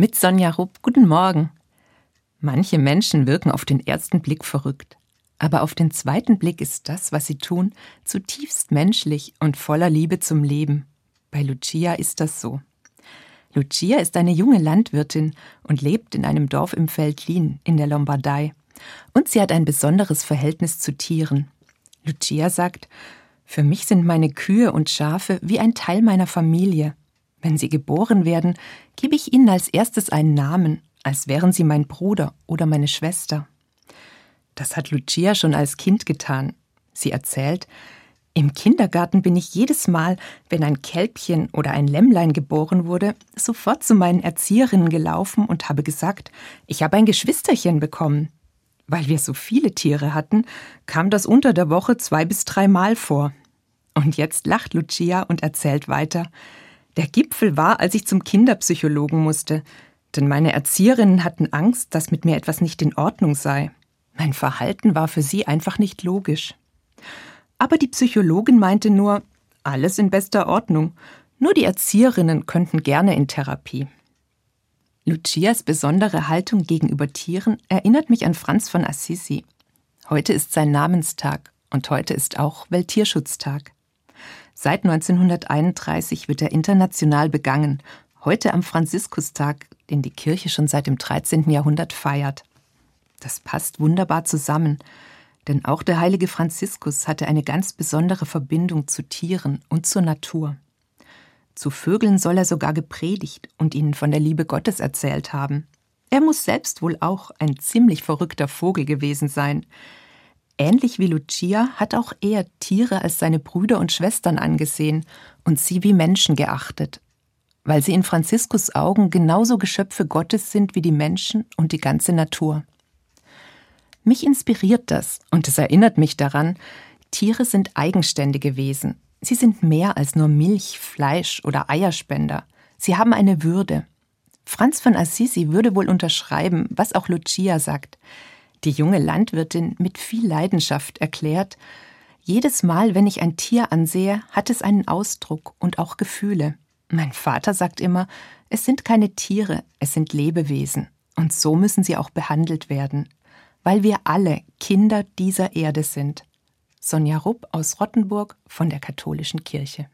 Mit Sonja Rupp, guten Morgen. Manche Menschen wirken auf den ersten Blick verrückt, aber auf den zweiten Blick ist das, was sie tun, zutiefst menschlich und voller Liebe zum Leben. Bei Lucia ist das so. Lucia ist eine junge Landwirtin und lebt in einem Dorf im Veltlin in der Lombardei. Und sie hat ein besonderes Verhältnis zu Tieren. Lucia sagt, für mich sind meine Kühe und Schafe wie ein Teil meiner Familie. Wenn sie geboren werden, gebe ich ihnen als erstes einen Namen, als wären sie mein Bruder oder meine Schwester. Das hat Lucia schon als Kind getan. Sie erzählt, im Kindergarten bin ich jedes Mal, wenn ein Kälbchen oder ein Lämmlein geboren wurde, sofort zu meinen Erzieherinnen gelaufen und habe gesagt, ich habe ein Geschwisterchen bekommen. Weil wir so viele Tiere hatten, kam das unter der Woche zwei bis dreimal vor. Und jetzt lacht Lucia und erzählt weiter, der Gipfel war, als ich zum Kinderpsychologen musste, denn meine Erzieherinnen hatten Angst, dass mit mir etwas nicht in Ordnung sei. Mein Verhalten war für sie einfach nicht logisch. Aber die Psychologin meinte nur, alles in bester Ordnung, nur die Erzieherinnen könnten gerne in Therapie. Lucias besondere Haltung gegenüber Tieren erinnert mich an Franz von Assisi. Heute ist sein Namenstag und heute ist auch Welttierschutztag. Seit 1931 wird er international begangen, heute am Franziskustag, den die Kirche schon seit dem 13. Jahrhundert feiert. Das passt wunderbar zusammen, denn auch der heilige Franziskus hatte eine ganz besondere Verbindung zu Tieren und zur Natur. Zu Vögeln soll er sogar gepredigt und ihnen von der Liebe Gottes erzählt haben. Er muss selbst wohl auch ein ziemlich verrückter Vogel gewesen sein, Ähnlich wie Lucia hat auch er Tiere als seine Brüder und Schwestern angesehen und sie wie Menschen geachtet, weil sie in Franziskus Augen genauso Geschöpfe Gottes sind wie die Menschen und die ganze Natur. Mich inspiriert das und es erinnert mich daran, Tiere sind eigenständige Wesen. Sie sind mehr als nur Milch, Fleisch oder Eierspender. Sie haben eine Würde. Franz von Assisi würde wohl unterschreiben, was auch Lucia sagt. Die junge Landwirtin mit viel Leidenschaft erklärt, jedes Mal, wenn ich ein Tier ansehe, hat es einen Ausdruck und auch Gefühle. Mein Vater sagt immer, es sind keine Tiere, es sind Lebewesen, und so müssen sie auch behandelt werden, weil wir alle Kinder dieser Erde sind. Sonja Rupp aus Rottenburg von der Katholischen Kirche.